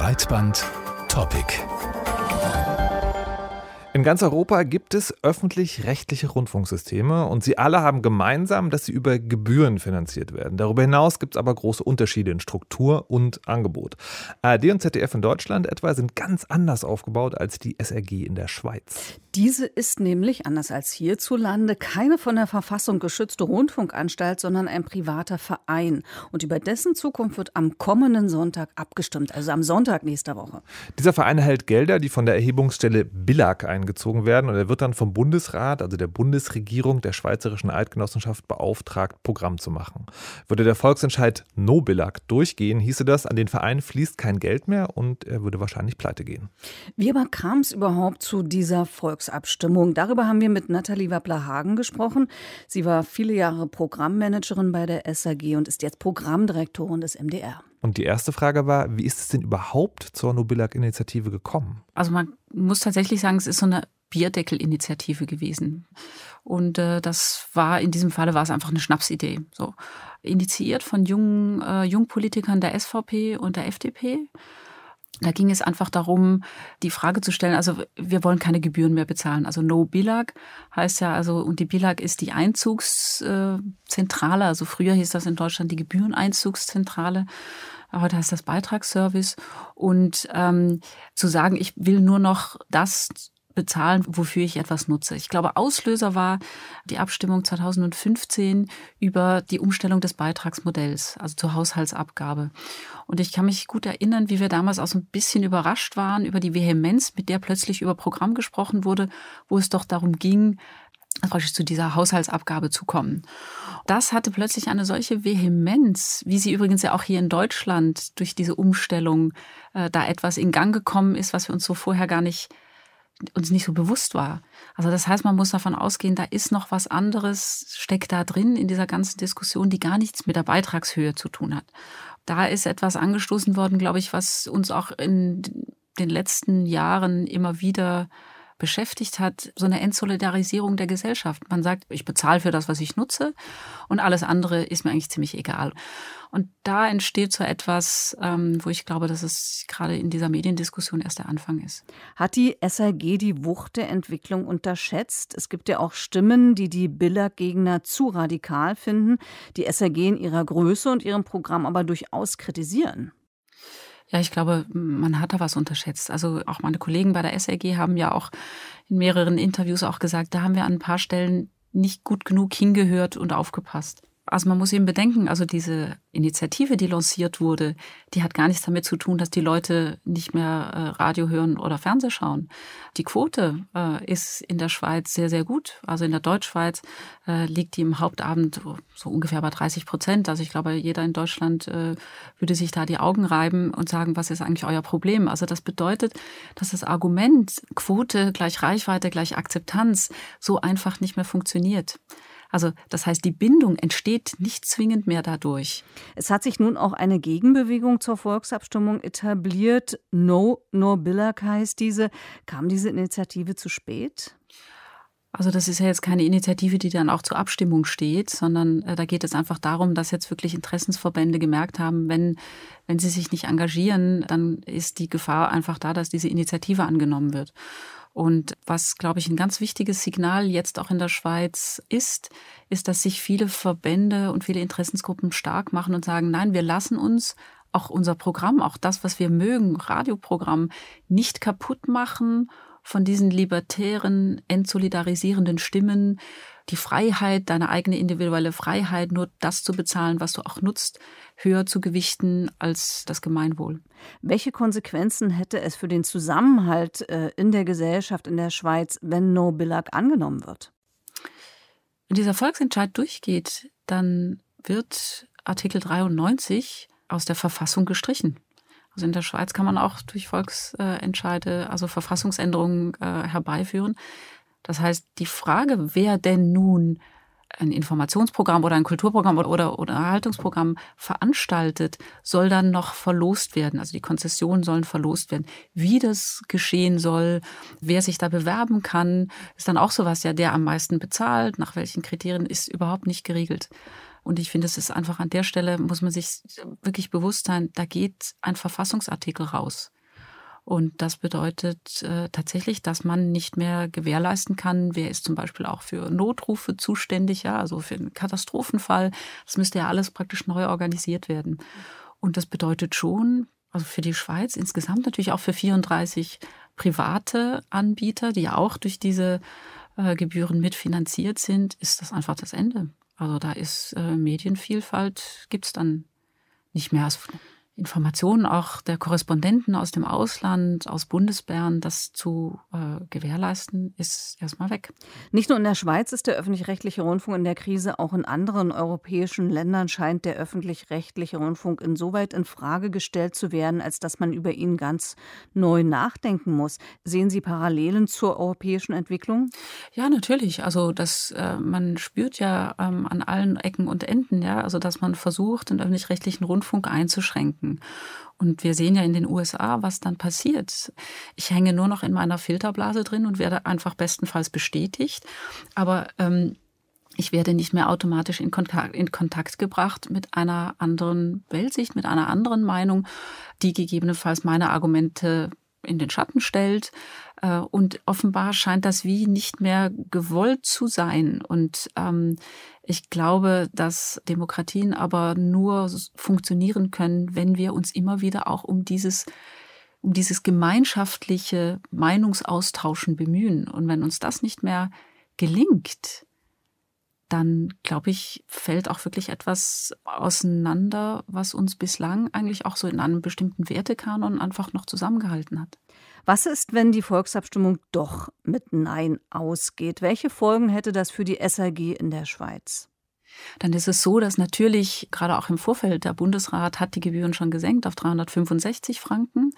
Breitband Topic. In ganz Europa gibt es öffentlich-rechtliche Rundfunksysteme und sie alle haben gemeinsam, dass sie über Gebühren finanziert werden. Darüber hinaus gibt es aber große Unterschiede in Struktur und Angebot. ARD und ZDF in Deutschland etwa sind ganz anders aufgebaut als die SRG in der Schweiz. Diese ist nämlich, anders als hierzulande, keine von der Verfassung geschützte Rundfunkanstalt, sondern ein privater Verein. Und über dessen Zukunft wird am kommenden Sonntag abgestimmt, also am Sonntag nächster Woche. Dieser Verein erhält Gelder, die von der Erhebungsstelle BILAG ein eingezogen werden und er wird dann vom Bundesrat, also der Bundesregierung der Schweizerischen Eidgenossenschaft beauftragt, Programm zu machen. Würde der Volksentscheid Nobilag durchgehen, hieße das, an den Verein fließt kein Geld mehr und er würde wahrscheinlich pleite gehen. Wie aber kam es überhaupt zu dieser Volksabstimmung? Darüber haben wir mit Nathalie Wappler-Hagen gesprochen. Sie war viele Jahre Programmmanagerin bei der SAG und ist jetzt Programmdirektorin des MDR. Und die erste Frage war, wie ist es denn überhaupt zur Nobilag-Initiative gekommen? Also man muss tatsächlich sagen, es ist so eine Bierdeckel-Initiative gewesen. Und äh, das war in diesem Falle war es einfach eine Schnapsidee. So initiiert von jungen äh, Jungpolitikern der SVP und der FDP. Da ging es einfach darum, die Frage zu stellen, also wir wollen keine Gebühren mehr bezahlen. Also No Bilag heißt ja, also, und die Bilag ist die Einzugszentrale. Also früher hieß das in Deutschland die Gebühreneinzugszentrale. Heute heißt das Beitragsservice. Und ähm, zu sagen, ich will nur noch das bezahlen, wofür ich etwas nutze. Ich glaube, Auslöser war die Abstimmung 2015 über die Umstellung des Beitragsmodells, also zur Haushaltsabgabe. Und ich kann mich gut erinnern, wie wir damals auch so ein bisschen überrascht waren über die Vehemenz, mit der plötzlich über Programm gesprochen wurde, wo es doch darum ging, zu dieser Haushaltsabgabe zu kommen. Das hatte plötzlich eine solche Vehemenz, wie sie übrigens ja auch hier in Deutschland durch diese Umstellung äh, da etwas in Gang gekommen ist, was wir uns so vorher gar nicht uns nicht so bewusst war. Also das heißt, man muss davon ausgehen, da ist noch was anderes, steckt da drin in dieser ganzen Diskussion, die gar nichts mit der Beitragshöhe zu tun hat. Da ist etwas angestoßen worden, glaube ich, was uns auch in den letzten Jahren immer wieder beschäftigt hat, so eine Entsolidarisierung der Gesellschaft. Man sagt, ich bezahle für das, was ich nutze und alles andere ist mir eigentlich ziemlich egal. Und da entsteht so etwas, ähm, wo ich glaube, dass es gerade in dieser Mediendiskussion erst der Anfang ist. Hat die SAG die Wucht der Entwicklung unterschätzt? Es gibt ja auch Stimmen, die die Biller-Gegner zu radikal finden, die SAG in ihrer Größe und ihrem Programm aber durchaus kritisieren. Ja, ich glaube, man hat da was unterschätzt. Also auch meine Kollegen bei der SRG haben ja auch in mehreren Interviews auch gesagt, da haben wir an ein paar Stellen nicht gut genug hingehört und aufgepasst. Also man muss eben bedenken, also diese Initiative, die lanciert wurde, die hat gar nichts damit zu tun, dass die Leute nicht mehr äh, Radio hören oder Fernseh schauen. Die Quote äh, ist in der Schweiz sehr, sehr gut. Also in der Deutschschweiz äh, liegt die im Hauptabend so ungefähr bei 30 Prozent. Also ich glaube, jeder in Deutschland würde sich da die Augen reiben und sagen, was ist eigentlich euer Problem? Also das bedeutet, dass das Argument Quote gleich Reichweite gleich Akzeptanz so einfach nicht mehr funktioniert. Also das heißt, die Bindung entsteht nicht zwingend mehr dadurch. Es hat sich nun auch eine Gegenbewegung zur Volksabstimmung etabliert. No, no Billag heißt diese. Kam diese Initiative zu spät? Also das ist ja jetzt keine Initiative, die dann auch zur Abstimmung steht, sondern äh, da geht es einfach darum, dass jetzt wirklich Interessensverbände gemerkt haben, wenn, wenn sie sich nicht engagieren, dann ist die Gefahr einfach da, dass diese Initiative angenommen wird. Und was, glaube ich, ein ganz wichtiges Signal jetzt auch in der Schweiz ist, ist, dass sich viele Verbände und viele Interessensgruppen stark machen und sagen, nein, wir lassen uns auch unser Programm, auch das, was wir mögen, Radioprogramm, nicht kaputt machen von diesen libertären, entsolidarisierenden Stimmen, die Freiheit, deine eigene individuelle Freiheit, nur das zu bezahlen, was du auch nutzt, höher zu gewichten als das Gemeinwohl. Welche Konsequenzen hätte es für den Zusammenhalt äh, in der Gesellschaft in der Schweiz, wenn No Billag angenommen wird? Wenn dieser Volksentscheid durchgeht, dann wird Artikel 93 aus der Verfassung gestrichen. Also in der Schweiz kann man auch durch Volksentscheide, also Verfassungsänderungen äh, herbeiführen. Das heißt, die Frage, wer denn nun ein Informationsprogramm oder ein Kulturprogramm oder, oder, oder Erhaltungsprogramm veranstaltet, soll dann noch verlost werden. Also die Konzessionen sollen verlost werden. Wie das geschehen soll, wer sich da bewerben kann, ist dann auch sowas, ja, der am meisten bezahlt, nach welchen Kriterien, ist überhaupt nicht geregelt. Und ich finde, es ist einfach an der Stelle, muss man sich wirklich bewusst sein, da geht ein Verfassungsartikel raus. Und das bedeutet äh, tatsächlich, dass man nicht mehr gewährleisten kann, wer ist zum Beispiel auch für Notrufe zuständig, ja, also für einen Katastrophenfall. Das müsste ja alles praktisch neu organisiert werden. Und das bedeutet schon, also für die Schweiz insgesamt natürlich auch für 34 private Anbieter, die ja auch durch diese äh, Gebühren mitfinanziert sind, ist das einfach das Ende. Also da ist äh, Medienvielfalt, gibt es dann nicht mehr. Informationen auch der Korrespondenten aus dem Ausland, aus Bundesbern, das zu äh, gewährleisten, ist erstmal weg. Nicht nur in der Schweiz ist der öffentlich-rechtliche Rundfunk in der Krise, auch in anderen europäischen Ländern scheint der öffentlich-rechtliche Rundfunk insoweit in Frage gestellt zu werden, als dass man über ihn ganz neu nachdenken muss. Sehen Sie Parallelen zur europäischen Entwicklung? Ja, natürlich. Also das, äh, man spürt ja ähm, an allen Ecken und Enden, ja, also dass man versucht, den öffentlich-rechtlichen Rundfunk einzuschränken denken. Und wir sehen ja in den USA, was dann passiert. Ich hänge nur noch in meiner Filterblase drin und werde einfach bestenfalls bestätigt. Aber ähm, ich werde nicht mehr automatisch in Kontakt, in Kontakt gebracht mit einer anderen Weltsicht, mit einer anderen Meinung, die gegebenenfalls meine Argumente in den Schatten stellt. Äh, und offenbar scheint das wie nicht mehr gewollt zu sein. Und ähm, ich glaube, dass Demokratien aber nur funktionieren können, wenn wir uns immer wieder auch um dieses um dieses gemeinschaftliche Meinungsaustauschen bemühen. Und wenn uns das nicht mehr gelingt, dann glaube ich, fällt auch wirklich etwas auseinander, was uns bislang eigentlich auch so in einem bestimmten Wertekanon einfach noch zusammengehalten hat. Was ist, wenn die Volksabstimmung doch mit Nein ausgeht? Welche Folgen hätte das für die SAG in der Schweiz? Dann ist es so, dass natürlich gerade auch im Vorfeld der Bundesrat hat die Gebühren schon gesenkt auf 365 Franken,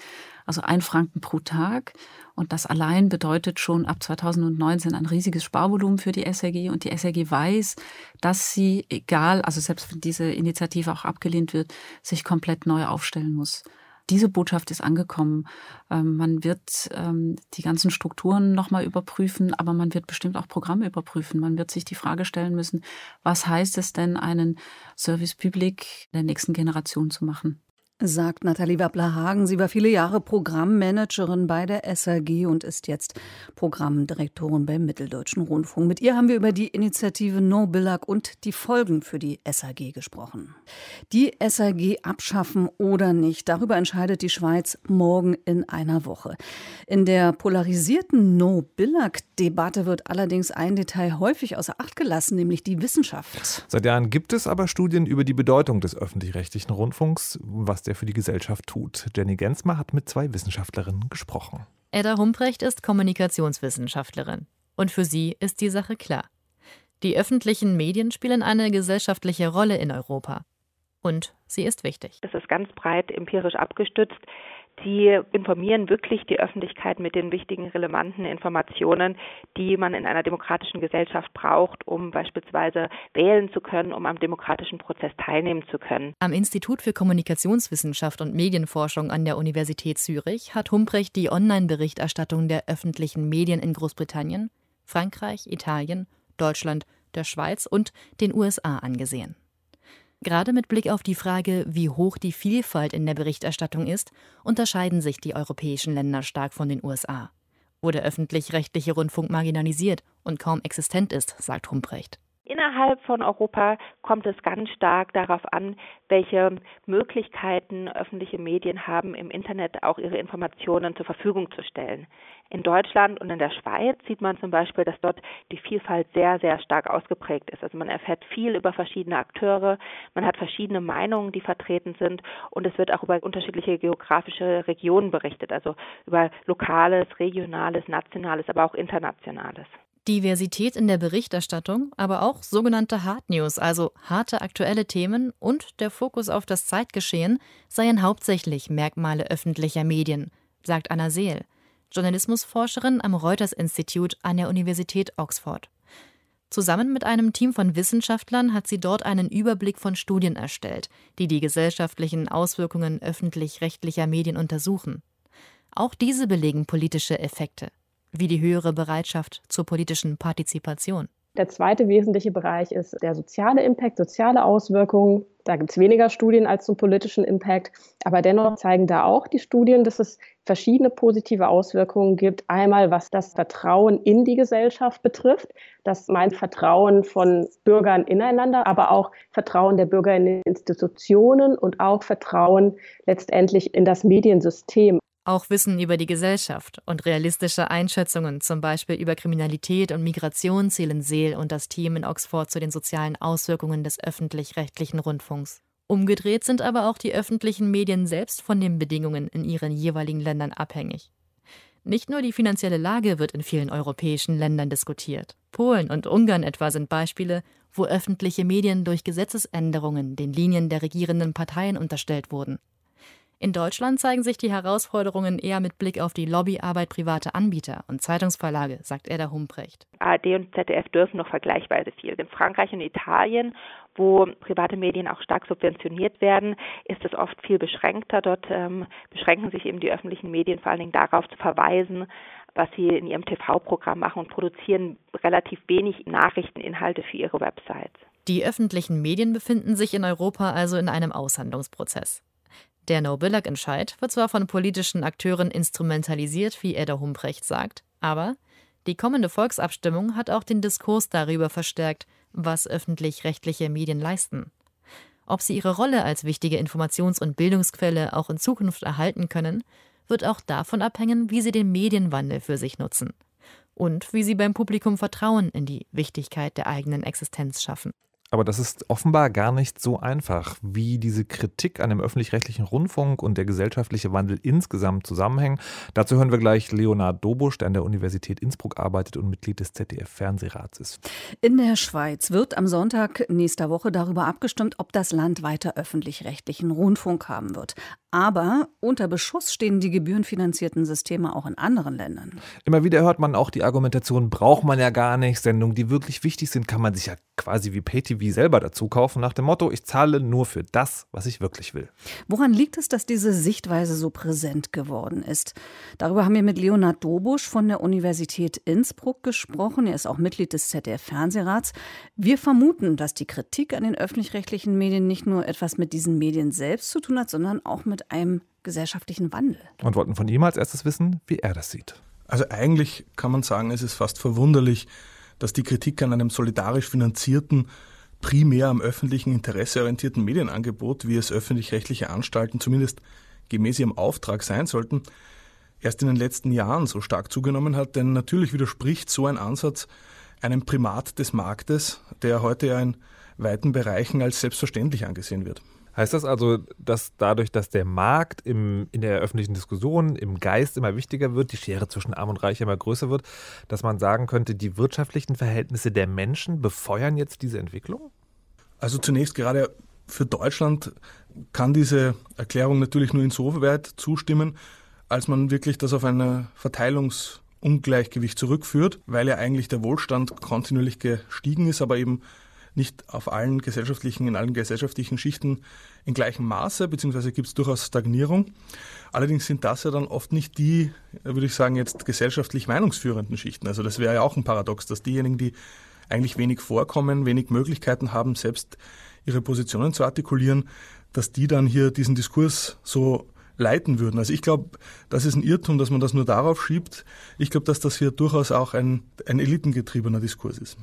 also ein Franken pro Tag. Und das allein bedeutet schon ab 2019 ein riesiges Sparvolumen für die SRG. Und die SRG weiß, dass sie, egal, also selbst wenn diese Initiative auch abgelehnt wird, sich komplett neu aufstellen muss diese Botschaft ist angekommen. Ähm, man wird ähm, die ganzen Strukturen nochmal überprüfen, aber man wird bestimmt auch Programme überprüfen. Man wird sich die Frage stellen müssen, was heißt es denn, einen Service Public der nächsten Generation zu machen? Sagt Nathalie Wappler-Hagen. Sie war viele Jahre Programmmanagerin bei der SAG und ist jetzt Programmdirektorin beim Mitteldeutschen Rundfunk. Mit ihr haben wir über die Initiative No Billag und die Folgen für die SAG gesprochen. Die SAG abschaffen oder nicht, darüber entscheidet die Schweiz morgen in einer Woche. In der polarisierten No Billag-Debatte wird allerdings ein Detail häufig außer Acht gelassen, nämlich die Wissenschaft. Seit Jahren gibt es aber Studien über die Bedeutung des öffentlich-rechtlichen Rundfunks, was der er für die Gesellschaft tut. Jenny Gensmer hat mit zwei Wissenschaftlerinnen gesprochen. Edda Humprecht ist Kommunikationswissenschaftlerin. Und für sie ist die Sache klar. Die öffentlichen Medien spielen eine gesellschaftliche Rolle in Europa. Und sie ist wichtig. Das ist ganz breit empirisch abgestützt. Die informieren wirklich die Öffentlichkeit mit den wichtigen, relevanten Informationen, die man in einer demokratischen Gesellschaft braucht, um beispielsweise wählen zu können, um am demokratischen Prozess teilnehmen zu können. Am Institut für Kommunikationswissenschaft und Medienforschung an der Universität Zürich hat Humprecht die Online-Berichterstattung der öffentlichen Medien in Großbritannien, Frankreich, Italien, Deutschland, der Schweiz und den USA angesehen. Gerade mit Blick auf die Frage, wie hoch die Vielfalt in der Berichterstattung ist, unterscheiden sich die europäischen Länder stark von den USA, wo der öffentlich-rechtliche Rundfunk marginalisiert und kaum existent ist, sagt Humprecht. Innerhalb von Europa kommt es ganz stark darauf an, welche Möglichkeiten öffentliche Medien haben, im Internet auch ihre Informationen zur Verfügung zu stellen. In Deutschland und in der Schweiz sieht man zum Beispiel, dass dort die Vielfalt sehr, sehr stark ausgeprägt ist. Also man erfährt viel über verschiedene Akteure, man hat verschiedene Meinungen, die vertreten sind und es wird auch über unterschiedliche geografische Regionen berichtet, also über lokales, regionales, nationales, aber auch internationales. Diversität in der Berichterstattung, aber auch sogenannte Hard News, also harte aktuelle Themen und der Fokus auf das Zeitgeschehen seien hauptsächlich Merkmale öffentlicher Medien, sagt Anna Seel, Journalismusforscherin am Reuters Institute an der Universität Oxford. Zusammen mit einem Team von Wissenschaftlern hat sie dort einen Überblick von Studien erstellt, die die gesellschaftlichen Auswirkungen öffentlich-rechtlicher Medien untersuchen. Auch diese belegen politische Effekte wie die höhere Bereitschaft zur politischen Partizipation. Der zweite wesentliche Bereich ist der soziale Impact, soziale Auswirkungen. Da gibt es weniger Studien als zum politischen Impact, aber dennoch zeigen da auch die Studien, dass es verschiedene positive Auswirkungen gibt. Einmal was das Vertrauen in die Gesellschaft betrifft, das meint Vertrauen von Bürgern ineinander, aber auch Vertrauen der Bürger in Institutionen und auch Vertrauen letztendlich in das Mediensystem. Auch Wissen über die Gesellschaft und realistische Einschätzungen, zum Beispiel über Kriminalität und Migration, zählen Seel und das Team in Oxford zu den sozialen Auswirkungen des öffentlich-rechtlichen Rundfunks. Umgedreht sind aber auch die öffentlichen Medien selbst von den Bedingungen in ihren jeweiligen Ländern abhängig. Nicht nur die finanzielle Lage wird in vielen europäischen Ländern diskutiert. Polen und Ungarn etwa sind Beispiele, wo öffentliche Medien durch Gesetzesänderungen den Linien der regierenden Parteien unterstellt wurden. In Deutschland zeigen sich die Herausforderungen eher mit Blick auf die Lobbyarbeit privater Anbieter und Zeitungsverlage, sagt Edda Humprecht. ARD und ZDF dürfen noch vergleichsweise viel. In Frankreich und Italien, wo private Medien auch stark subventioniert werden, ist es oft viel beschränkter. Dort ähm, beschränken sich eben die öffentlichen Medien vor allen Dingen darauf zu verweisen, was sie in ihrem TV-Programm machen und produzieren relativ wenig Nachrichteninhalte für ihre Websites. Die öffentlichen Medien befinden sich in Europa also in einem Aushandlungsprozess. Der No-Billag-Entscheid wird zwar von politischen Akteuren instrumentalisiert, wie Edda Humprecht sagt, aber die kommende Volksabstimmung hat auch den Diskurs darüber verstärkt, was öffentlich-rechtliche Medien leisten. Ob sie ihre Rolle als wichtige Informations- und Bildungsquelle auch in Zukunft erhalten können, wird auch davon abhängen, wie sie den Medienwandel für sich nutzen und wie sie beim Publikum Vertrauen in die Wichtigkeit der eigenen Existenz schaffen. Aber das ist offenbar gar nicht so einfach, wie diese Kritik an dem öffentlich-rechtlichen Rundfunk und der gesellschaftliche Wandel insgesamt zusammenhängen. Dazu hören wir gleich Leonard Dobusch, der an der Universität Innsbruck arbeitet und Mitglied des ZDF-Fernsehrats ist. In der Schweiz wird am Sonntag nächster Woche darüber abgestimmt, ob das Land weiter öffentlich-rechtlichen Rundfunk haben wird. Aber unter Beschuss stehen die gebührenfinanzierten Systeme auch in anderen Ländern. Immer wieder hört man auch die Argumentation, braucht man ja gar nicht. Sendungen, die wirklich wichtig sind, kann man sich ja quasi wie PayTV selber dazu kaufen, nach dem Motto, ich zahle nur für das, was ich wirklich will. Woran liegt es, dass diese Sichtweise so präsent geworden ist? Darüber haben wir mit Leonard Dobusch von der Universität Innsbruck gesprochen. Er ist auch Mitglied des ZDF-Fernsehrats. Wir vermuten, dass die Kritik an den öffentlich-rechtlichen Medien nicht nur etwas mit diesen Medien selbst zu tun hat, sondern auch mit einem gesellschaftlichen Wandel. Und wollten von ihm als erstes wissen, wie er das sieht. Also eigentlich kann man sagen, es ist fast verwunderlich, dass die Kritik an einem solidarisch finanzierten, primär am öffentlichen Interesse orientierten Medienangebot, wie es öffentlich-rechtliche Anstalten zumindest gemäß ihrem Auftrag sein sollten, erst in den letzten Jahren so stark zugenommen hat. Denn natürlich widerspricht so ein Ansatz einem Primat des Marktes, der heute ja in weiten Bereichen als selbstverständlich angesehen wird. Heißt das also, dass dadurch, dass der Markt im, in der öffentlichen Diskussion, im Geist immer wichtiger wird, die Schere zwischen Arm und Reich immer größer wird, dass man sagen könnte, die wirtschaftlichen Verhältnisse der Menschen befeuern jetzt diese Entwicklung? Also zunächst gerade für Deutschland kann diese Erklärung natürlich nur insoweit zustimmen, als man wirklich das auf ein Verteilungsungleichgewicht zurückführt, weil ja eigentlich der Wohlstand kontinuierlich gestiegen ist, aber eben nicht auf allen gesellschaftlichen, in allen gesellschaftlichen Schichten in gleichem Maße, beziehungsweise gibt es durchaus Stagnierung. Allerdings sind das ja dann oft nicht die, würde ich sagen, jetzt gesellschaftlich meinungsführenden Schichten. Also das wäre ja auch ein Paradox, dass diejenigen, die eigentlich wenig vorkommen, wenig Möglichkeiten haben, selbst ihre Positionen zu artikulieren, dass die dann hier diesen Diskurs so leiten würden. Also ich glaube, das ist ein Irrtum, dass man das nur darauf schiebt. Ich glaube, dass das hier durchaus auch ein, ein elitengetriebener Diskurs ist.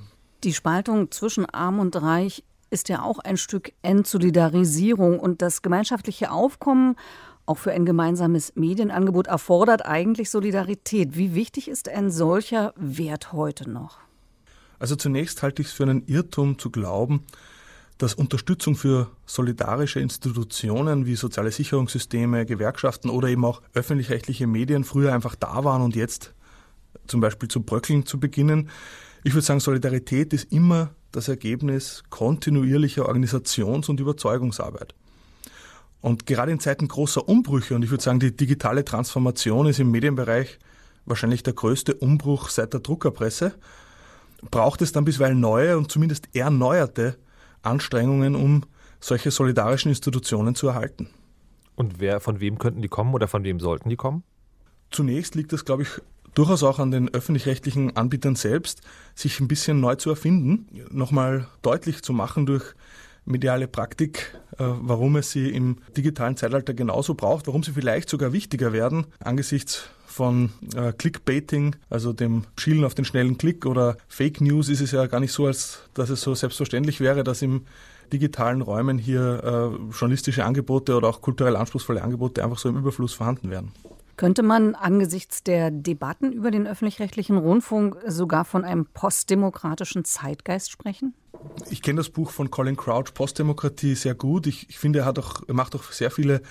Die Spaltung zwischen Arm und Reich ist ja auch ein Stück Entsolidarisierung und das gemeinschaftliche Aufkommen auch für ein gemeinsames Medienangebot erfordert eigentlich Solidarität. Wie wichtig ist ein solcher Wert heute noch? Also zunächst halte ich es für einen Irrtum zu glauben, dass Unterstützung für solidarische Institutionen wie soziale Sicherungssysteme, Gewerkschaften oder eben auch öffentlich-rechtliche Medien früher einfach da waren und jetzt zum Beispiel zu bröckeln zu beginnen. Ich würde sagen, Solidarität ist immer das Ergebnis kontinuierlicher Organisations- und Überzeugungsarbeit. Und gerade in Zeiten großer Umbrüche, und ich würde sagen, die digitale Transformation ist im Medienbereich wahrscheinlich der größte Umbruch seit der Druckerpresse, braucht es dann bisweilen neue und zumindest erneuerte Anstrengungen, um solche solidarischen Institutionen zu erhalten. Und wer, von wem könnten die kommen oder von wem sollten die kommen? Zunächst liegt es, glaube ich, durchaus auch an den öffentlich-rechtlichen Anbietern selbst, sich ein bisschen neu zu erfinden, nochmal deutlich zu machen durch mediale Praktik, äh, warum es sie im digitalen Zeitalter genauso braucht, warum sie vielleicht sogar wichtiger werden angesichts von äh, Clickbaiting, also dem Schielen auf den schnellen Klick oder Fake News ist es ja gar nicht so, als dass es so selbstverständlich wäre, dass im digitalen Räumen hier äh, journalistische Angebote oder auch kulturell anspruchsvolle Angebote einfach so im Überfluss vorhanden werden. Könnte man angesichts der Debatten über den öffentlich-rechtlichen Rundfunk sogar von einem postdemokratischen Zeitgeist sprechen? Ich kenne das Buch von Colin Crouch, Postdemokratie, sehr gut. Ich, ich finde, er, auch, er macht auch sehr viele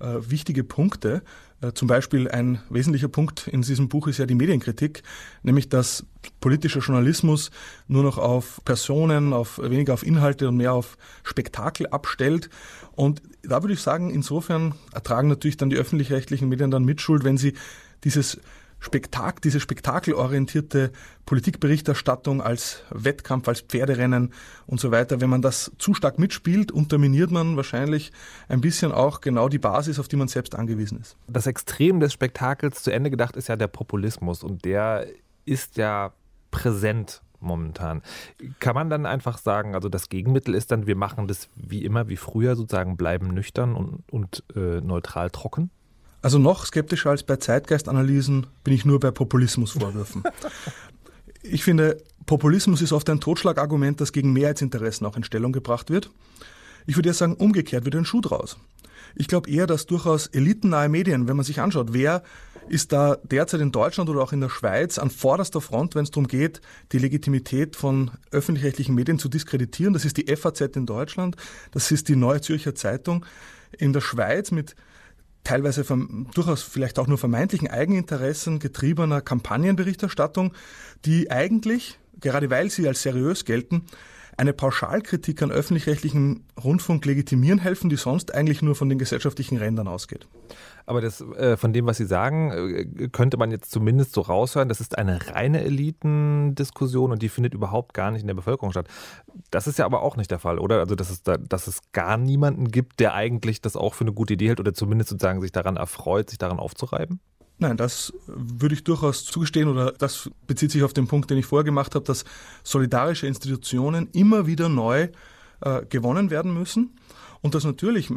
äh, wichtige Punkte. Äh, zum Beispiel ein wesentlicher Punkt in diesem Buch ist ja die Medienkritik, nämlich dass politischer Journalismus nur noch auf Personen, auf weniger auf Inhalte und mehr auf Spektakel abstellt. Und da würde ich sagen, insofern ertragen natürlich dann die öffentlich-rechtlichen Medien dann Mitschuld, wenn sie dieses Spektak diese spektakelorientierte Politikberichterstattung als Wettkampf, als Pferderennen und so weiter, wenn man das zu stark mitspielt, unterminiert man wahrscheinlich ein bisschen auch genau die Basis, auf die man selbst angewiesen ist. Das Extrem des Spektakels zu Ende gedacht ist ja der Populismus und der ist ja präsent momentan. Kann man dann einfach sagen, also das Gegenmittel ist dann, wir machen das wie immer, wie früher sozusagen, bleiben nüchtern und, und äh, neutral trocken? Also noch skeptischer als bei Zeitgeistanalysen bin ich nur bei Populismusvorwürfen. ich finde, Populismus ist oft ein Totschlagargument, das gegen Mehrheitsinteressen auch in Stellung gebracht wird. Ich würde ja sagen, umgekehrt wird ein Schuh draus. Ich glaube eher, dass durchaus elitennahe Medien, wenn man sich anschaut, wer ist da derzeit in Deutschland oder auch in der Schweiz an vorderster Front, wenn es darum geht, die Legitimität von öffentlich-rechtlichen Medien zu diskreditieren. Das ist die FAZ in Deutschland, das ist die Neue Zürcher Zeitung. In der Schweiz mit teilweise vom, durchaus vielleicht auch nur vermeintlichen Eigeninteressen getriebener Kampagnenberichterstattung, die eigentlich, gerade weil sie als seriös gelten, eine Pauschalkritik an öffentlich-rechtlichen Rundfunk legitimieren helfen, die sonst eigentlich nur von den gesellschaftlichen Rändern ausgeht. Aber das, äh, von dem, was Sie sagen, äh, könnte man jetzt zumindest so raushören, das ist eine reine Elitendiskussion und die findet überhaupt gar nicht in der Bevölkerung statt. Das ist ja aber auch nicht der Fall, oder? Also, dass es, da, dass es gar niemanden gibt, der eigentlich das auch für eine gute Idee hält oder zumindest sozusagen sich daran erfreut, sich daran aufzureiben? Nein, das würde ich durchaus zugestehen oder das bezieht sich auf den Punkt, den ich vorher gemacht habe, dass solidarische Institutionen immer wieder neu äh, gewonnen werden müssen. Und dass natürlich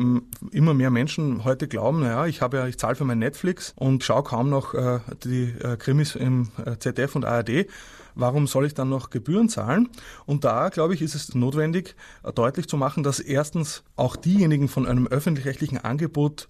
immer mehr Menschen heute glauben, naja, ich habe ja, ich zahle für mein Netflix und schaue kaum noch äh, die äh, Krimis im äh, ZDF und ARD. Warum soll ich dann noch Gebühren zahlen? Und da, glaube ich, ist es notwendig, äh, deutlich zu machen, dass erstens auch diejenigen von einem öffentlich-rechtlichen Angebot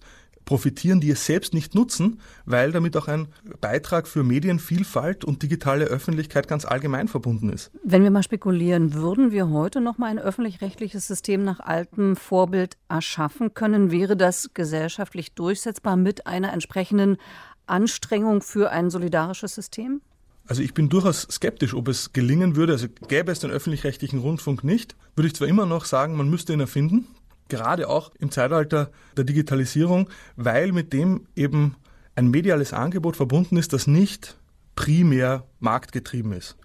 profitieren, die es selbst nicht nutzen, weil damit auch ein Beitrag für Medienvielfalt und digitale Öffentlichkeit ganz allgemein verbunden ist. Wenn wir mal spekulieren, würden wir heute noch mal ein öffentlich-rechtliches System nach altem Vorbild erschaffen können, wäre das gesellschaftlich durchsetzbar mit einer entsprechenden Anstrengung für ein solidarisches System? Also ich bin durchaus skeptisch, ob es gelingen würde. Also gäbe es den öffentlich-rechtlichen Rundfunk nicht, würde ich zwar immer noch sagen, man müsste ihn erfinden gerade auch im Zeitalter der Digitalisierung, weil mit dem eben ein mediales Angebot verbunden ist, das nicht primär marktgetrieben ist.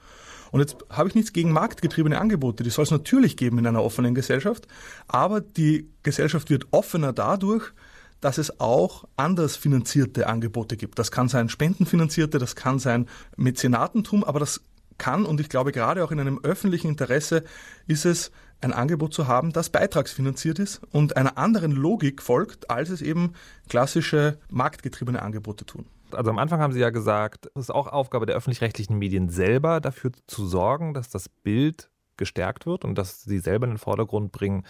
Und jetzt habe ich nichts gegen marktgetriebene Angebote, die soll es natürlich geben in einer offenen Gesellschaft, aber die Gesellschaft wird offener dadurch, dass es auch anders finanzierte Angebote gibt. Das kann sein spendenfinanzierte, das kann sein Mäzenatentum, aber das kann und ich glaube gerade auch in einem öffentlichen Interesse ist es ein Angebot zu haben, das beitragsfinanziert ist und einer anderen Logik folgt, als es eben klassische marktgetriebene Angebote tun. Also am Anfang haben Sie ja gesagt, es ist auch Aufgabe der öffentlich-rechtlichen Medien selber dafür zu sorgen, dass das Bild gestärkt wird und dass sie selber in den Vordergrund bringen,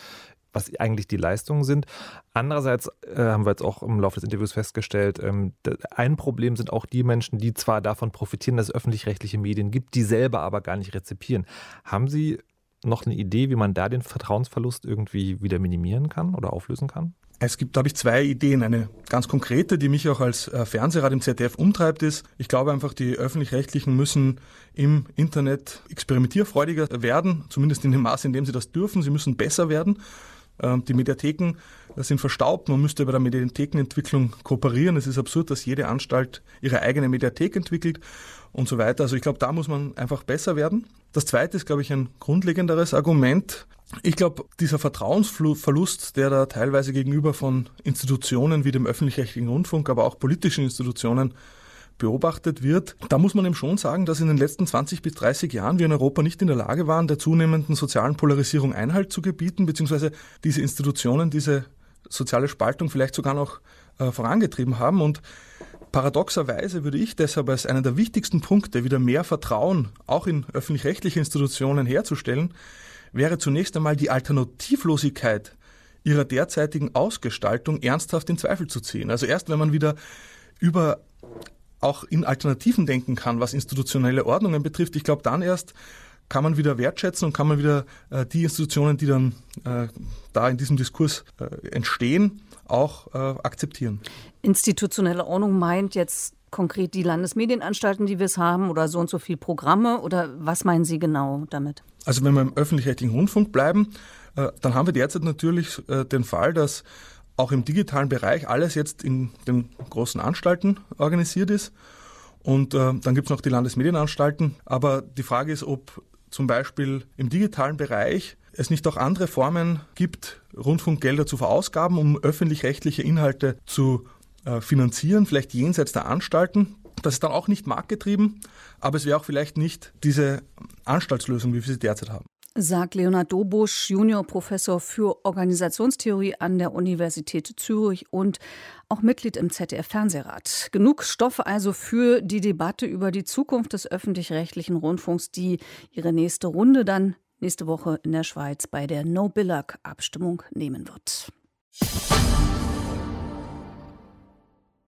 was eigentlich die Leistungen sind. Andererseits äh, haben wir jetzt auch im Laufe des Interviews festgestellt, ähm, ein Problem sind auch die Menschen, die zwar davon profitieren, dass es öffentlich-rechtliche Medien gibt, die selber aber gar nicht rezipieren. Haben Sie noch eine Idee, wie man da den Vertrauensverlust irgendwie wieder minimieren kann oder auflösen kann? Es gibt, glaube ich, zwei Ideen. Eine ganz konkrete, die mich auch als äh, Fernsehrat im ZDF umtreibt, ist, ich glaube einfach, die Öffentlich-Rechtlichen müssen im Internet experimentierfreudiger werden, zumindest in dem Maße, in dem sie das dürfen. Sie müssen besser werden. Ähm, die Mediatheken sind verstaubt. Man müsste bei der Mediathekenentwicklung kooperieren. Es ist absurd, dass jede Anstalt ihre eigene Mediathek entwickelt und so weiter. Also ich glaube, da muss man einfach besser werden. Das zweite ist, glaube ich, ein grundlegenderes Argument. Ich glaube, dieser Vertrauensverlust, der da teilweise gegenüber von Institutionen wie dem öffentlich-rechtlichen Rundfunk, aber auch politischen Institutionen beobachtet wird, da muss man eben schon sagen, dass in den letzten 20 bis 30 Jahren wir in Europa nicht in der Lage waren, der zunehmenden sozialen Polarisierung Einhalt zu gebieten, beziehungsweise diese Institutionen, diese soziale Spaltung vielleicht sogar noch äh, vorangetrieben haben. Und paradoxerweise würde ich deshalb als einen der wichtigsten Punkte, wieder mehr Vertrauen auch in öffentlich-rechtliche Institutionen herzustellen, wäre zunächst einmal die Alternativlosigkeit ihrer derzeitigen Ausgestaltung ernsthaft in Zweifel zu ziehen. Also erst wenn man wieder über auch in Alternativen denken kann, was institutionelle Ordnungen betrifft, ich glaube, dann erst kann man wieder wertschätzen und kann man wieder äh, die Institutionen, die dann äh, da in diesem Diskurs äh, entstehen, auch äh, akzeptieren. Institutionelle Ordnung meint jetzt konkret die Landesmedienanstalten, die wir es haben, oder so und so viele Programme? Oder was meinen Sie genau damit? Also wenn wir im öffentlich-rechtlichen Rundfunk bleiben, äh, dann haben wir derzeit natürlich äh, den Fall, dass auch im digitalen Bereich alles jetzt in den großen Anstalten organisiert ist. Und äh, dann gibt es noch die Landesmedienanstalten. Aber die Frage ist, ob zum Beispiel im digitalen Bereich es nicht auch andere Formen gibt, Rundfunkgelder zu verausgaben, um öffentlich-rechtliche Inhalte zu äh, finanzieren, vielleicht jenseits der Anstalten. Das ist dann auch nicht marktgetrieben, aber es wäre auch vielleicht nicht diese Anstaltslösung, wie wir sie derzeit haben sagt Leonard Dobusch, Juniorprofessor für Organisationstheorie an der Universität Zürich und auch Mitglied im ZDF-Fernsehrat. Genug Stoff also für die Debatte über die Zukunft des öffentlich-rechtlichen Rundfunks, die ihre nächste Runde dann nächste Woche in der Schweiz bei der No-Billag-Abstimmung nehmen wird.